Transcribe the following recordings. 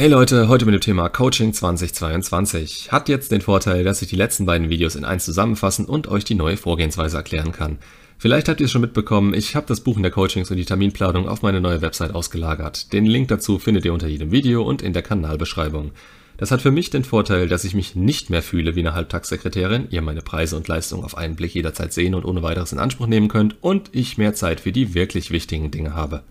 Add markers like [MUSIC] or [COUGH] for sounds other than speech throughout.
Hey Leute, heute mit dem Thema Coaching 2022. Hat jetzt den Vorteil, dass ich die letzten beiden Videos in eins zusammenfassen und euch die neue Vorgehensweise erklären kann. Vielleicht habt ihr es schon mitbekommen, ich habe das Buchen der Coachings und die Terminplanung auf meine neue Website ausgelagert. Den Link dazu findet ihr unter jedem Video und in der Kanalbeschreibung. Das hat für mich den Vorteil, dass ich mich nicht mehr fühle wie eine Halbtagssekretärin, ihr meine Preise und Leistungen auf einen Blick jederzeit sehen und ohne weiteres in Anspruch nehmen könnt und ich mehr Zeit für die wirklich wichtigen Dinge habe.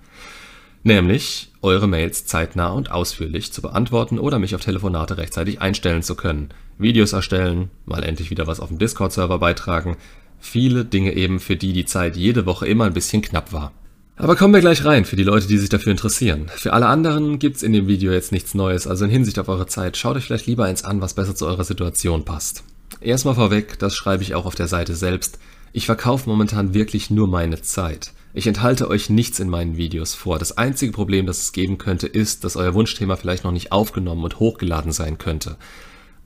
Nämlich eure Mails zeitnah und ausführlich zu beantworten oder mich auf Telefonate rechtzeitig einstellen zu können, Videos erstellen, mal endlich wieder was auf dem Discord-Server beitragen, viele Dinge eben, für die die Zeit jede Woche immer ein bisschen knapp war. Aber kommen wir gleich rein für die Leute, die sich dafür interessieren. Für alle anderen gibt's in dem Video jetzt nichts Neues, also in Hinsicht auf eure Zeit, schaut euch vielleicht lieber eins an, was besser zu eurer Situation passt. Erstmal vorweg, das schreibe ich auch auf der Seite selbst, ich verkaufe momentan wirklich nur meine Zeit. Ich enthalte euch nichts in meinen Videos vor. Das einzige Problem, das es geben könnte, ist, dass euer Wunschthema vielleicht noch nicht aufgenommen und hochgeladen sein könnte.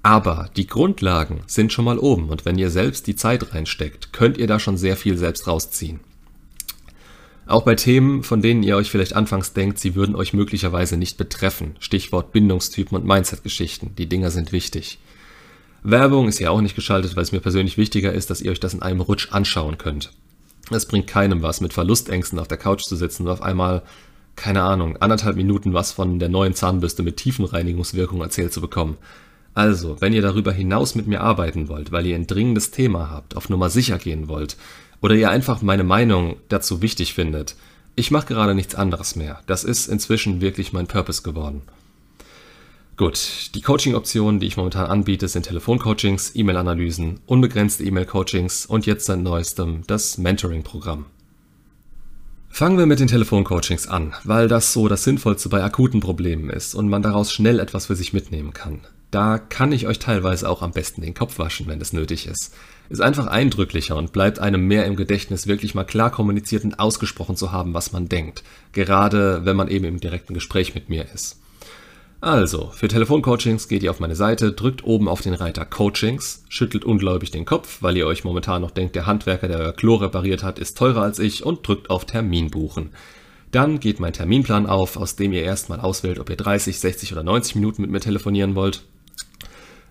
Aber die Grundlagen sind schon mal oben und wenn ihr selbst die Zeit reinsteckt, könnt ihr da schon sehr viel selbst rausziehen. Auch bei Themen, von denen ihr euch vielleicht anfangs denkt, sie würden euch möglicherweise nicht betreffen. Stichwort Bindungstypen und Mindset-Geschichten. Die Dinger sind wichtig. Werbung ist ja auch nicht geschaltet, weil es mir persönlich wichtiger ist, dass ihr euch das in einem Rutsch anschauen könnt. Es bringt keinem was, mit Verlustängsten auf der Couch zu sitzen und auf einmal, keine Ahnung, anderthalb Minuten was von der neuen Zahnbürste mit Tiefenreinigungswirkung erzählt zu bekommen. Also, wenn ihr darüber hinaus mit mir arbeiten wollt, weil ihr ein dringendes Thema habt, auf Nummer sicher gehen wollt, oder ihr einfach meine Meinung dazu wichtig findet, ich mache gerade nichts anderes mehr. Das ist inzwischen wirklich mein Purpose geworden. Gut, die Coaching-Optionen, die ich momentan anbiete, sind Telefoncoachings, E-Mail-Analysen, unbegrenzte E-Mail-Coachings und jetzt seit neuestem das Mentoring-Programm. Fangen wir mit den Telefoncoachings an, weil das so das Sinnvollste bei akuten Problemen ist und man daraus schnell etwas für sich mitnehmen kann. Da kann ich euch teilweise auch am besten den Kopf waschen, wenn es nötig ist. Ist einfach eindrücklicher und bleibt einem mehr im Gedächtnis, wirklich mal klar kommuniziert und ausgesprochen zu haben, was man denkt. Gerade wenn man eben im direkten Gespräch mit mir ist. Also, für Telefoncoachings geht ihr auf meine Seite, drückt oben auf den Reiter Coachings, schüttelt ungläubig den Kopf, weil ihr euch momentan noch denkt, der Handwerker, der euer Klo repariert hat, ist teurer als ich und drückt auf Termin buchen. Dann geht mein Terminplan auf, aus dem ihr erstmal auswählt, ob ihr 30, 60 oder 90 Minuten mit mir telefonieren wollt.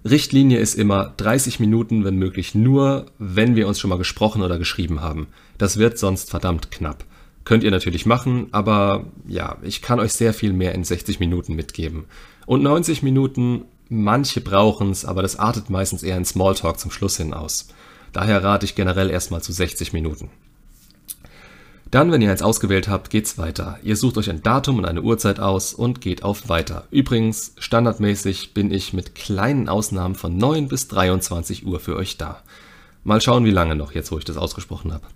Richtlinie ist immer 30 Minuten, wenn möglich nur, wenn wir uns schon mal gesprochen oder geschrieben haben. Das wird sonst verdammt knapp. Könnt ihr natürlich machen, aber ja, ich kann euch sehr viel mehr in 60 Minuten mitgeben. Und 90 Minuten, manche brauchen es, aber das artet meistens eher in Smalltalk zum Schluss hin aus. Daher rate ich generell erstmal zu 60 Minuten. Dann, wenn ihr eins ausgewählt habt, geht's weiter. Ihr sucht euch ein Datum und eine Uhrzeit aus und geht auf Weiter. Übrigens, standardmäßig bin ich mit kleinen Ausnahmen von 9 bis 23 Uhr für euch da. Mal schauen, wie lange noch, jetzt wo ich das ausgesprochen habe.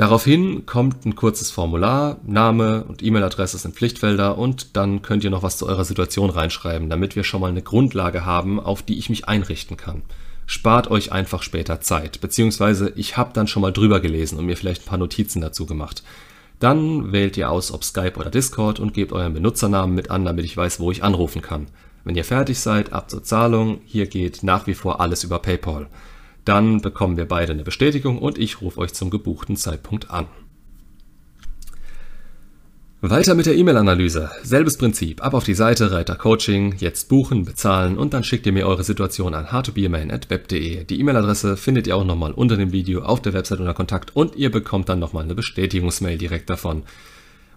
Daraufhin kommt ein kurzes Formular, Name und E-Mail-Adresse sind Pflichtfelder und dann könnt ihr noch was zu eurer Situation reinschreiben, damit wir schon mal eine Grundlage haben, auf die ich mich einrichten kann. Spart euch einfach später Zeit, beziehungsweise ich habe dann schon mal drüber gelesen und mir vielleicht ein paar Notizen dazu gemacht. Dann wählt ihr aus, ob Skype oder Discord und gebt euren Benutzernamen mit an, damit ich weiß, wo ich anrufen kann. Wenn ihr fertig seid, ab zur Zahlung. Hier geht nach wie vor alles über PayPal. Dann bekommen wir beide eine Bestätigung und ich rufe euch zum gebuchten Zeitpunkt an. Weiter mit der E-Mail-Analyse. Selbes Prinzip. Ab auf die Seite, Reiter Coaching, jetzt buchen, bezahlen und dann schickt ihr mir eure Situation an howtobeamain.web.de. Die E-Mail-Adresse findet ihr auch nochmal unter dem Video auf der Website unter Kontakt und ihr bekommt dann nochmal eine Bestätigungsmail direkt davon.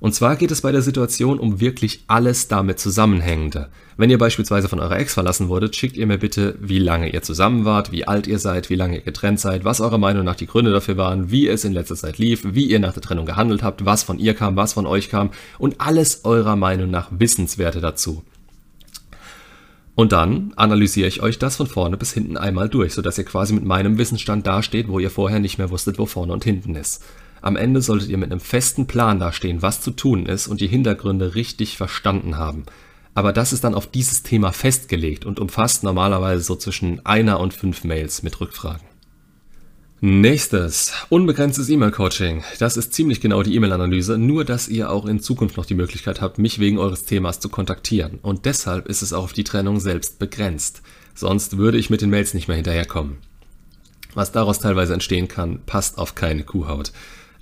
Und zwar geht es bei der Situation um wirklich alles damit Zusammenhängende. Wenn ihr beispielsweise von eurer Ex verlassen wurdet, schickt ihr mir bitte, wie lange ihr zusammen wart, wie alt ihr seid, wie lange ihr getrennt seid, was eurer Meinung nach die Gründe dafür waren, wie es in letzter Zeit lief, wie ihr nach der Trennung gehandelt habt, was von ihr kam, was von euch kam und alles eurer Meinung nach Wissenswerte dazu. Und dann analysiere ich euch das von vorne bis hinten einmal durch, sodass ihr quasi mit meinem Wissensstand dasteht, wo ihr vorher nicht mehr wusstet, wo vorne und hinten ist. Am Ende solltet ihr mit einem festen Plan dastehen, was zu tun ist und die Hintergründe richtig verstanden haben. Aber das ist dann auf dieses Thema festgelegt und umfasst normalerweise so zwischen einer und fünf Mails mit Rückfragen. Nächstes, unbegrenztes E-Mail-Coaching. Das ist ziemlich genau die E-Mail-Analyse, nur dass ihr auch in Zukunft noch die Möglichkeit habt, mich wegen eures Themas zu kontaktieren. Und deshalb ist es auch auf die Trennung selbst begrenzt. Sonst würde ich mit den Mails nicht mehr hinterherkommen. Was daraus teilweise entstehen kann, passt auf keine Kuhhaut.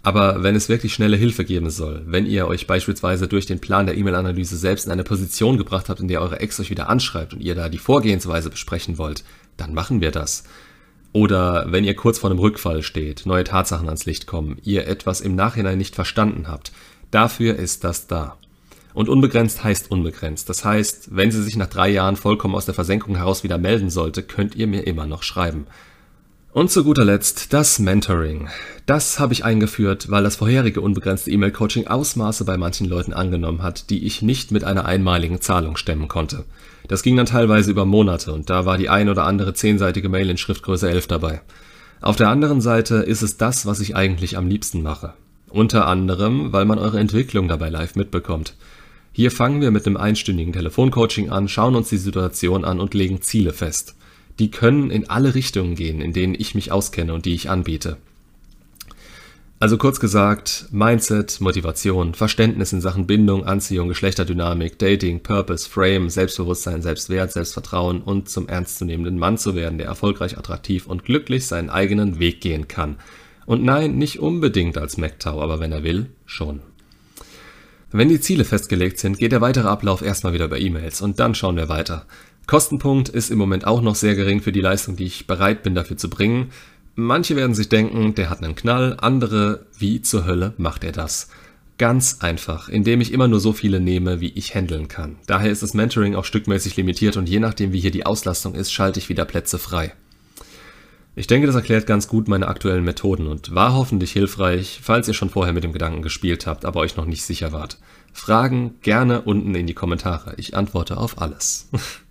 Aber wenn es wirklich schnelle Hilfe geben soll, wenn ihr euch beispielsweise durch den Plan der E-Mail-Analyse selbst in eine Position gebracht habt, in der eure Ex euch wieder anschreibt und ihr da die Vorgehensweise besprechen wollt, dann machen wir das. Oder wenn ihr kurz vor einem Rückfall steht, neue Tatsachen ans Licht kommen, ihr etwas im Nachhinein nicht verstanden habt, dafür ist das da. Und unbegrenzt heißt unbegrenzt. Das heißt, wenn sie sich nach drei Jahren vollkommen aus der Versenkung heraus wieder melden sollte, könnt ihr mir immer noch schreiben. Und zu guter Letzt das Mentoring. Das habe ich eingeführt, weil das vorherige unbegrenzte E-Mail-Coaching Ausmaße bei manchen Leuten angenommen hat, die ich nicht mit einer einmaligen Zahlung stemmen konnte. Das ging dann teilweise über Monate und da war die ein oder andere zehnseitige Mail in Schriftgröße 11 dabei. Auf der anderen Seite ist es das, was ich eigentlich am liebsten mache. Unter anderem, weil man eure Entwicklung dabei live mitbekommt. Hier fangen wir mit einem einstündigen Telefoncoaching an, schauen uns die Situation an und legen Ziele fest die können in alle Richtungen gehen, in denen ich mich auskenne und die ich anbiete. Also kurz gesagt, Mindset, Motivation, Verständnis in Sachen Bindung, Anziehung, Geschlechterdynamik, Dating, Purpose, Frame, Selbstbewusstsein, Selbstwert, Selbstvertrauen und zum ernstzunehmenden Mann zu werden, der erfolgreich, attraktiv und glücklich seinen eigenen Weg gehen kann. Und nein, nicht unbedingt als MacTau, aber wenn er will, schon. Wenn die Ziele festgelegt sind, geht der weitere Ablauf erstmal wieder über E-Mails und dann schauen wir weiter. Kostenpunkt ist im Moment auch noch sehr gering für die Leistung, die ich bereit bin dafür zu bringen. Manche werden sich denken, der hat einen Knall, andere, wie zur Hölle macht er das? Ganz einfach, indem ich immer nur so viele nehme, wie ich handeln kann. Daher ist das Mentoring auch stückmäßig limitiert und je nachdem, wie hier die Auslastung ist, schalte ich wieder Plätze frei. Ich denke, das erklärt ganz gut meine aktuellen Methoden und war hoffentlich hilfreich, falls ihr schon vorher mit dem Gedanken gespielt habt, aber euch noch nicht sicher wart. Fragen gerne unten in die Kommentare. Ich antworte auf alles. [LAUGHS]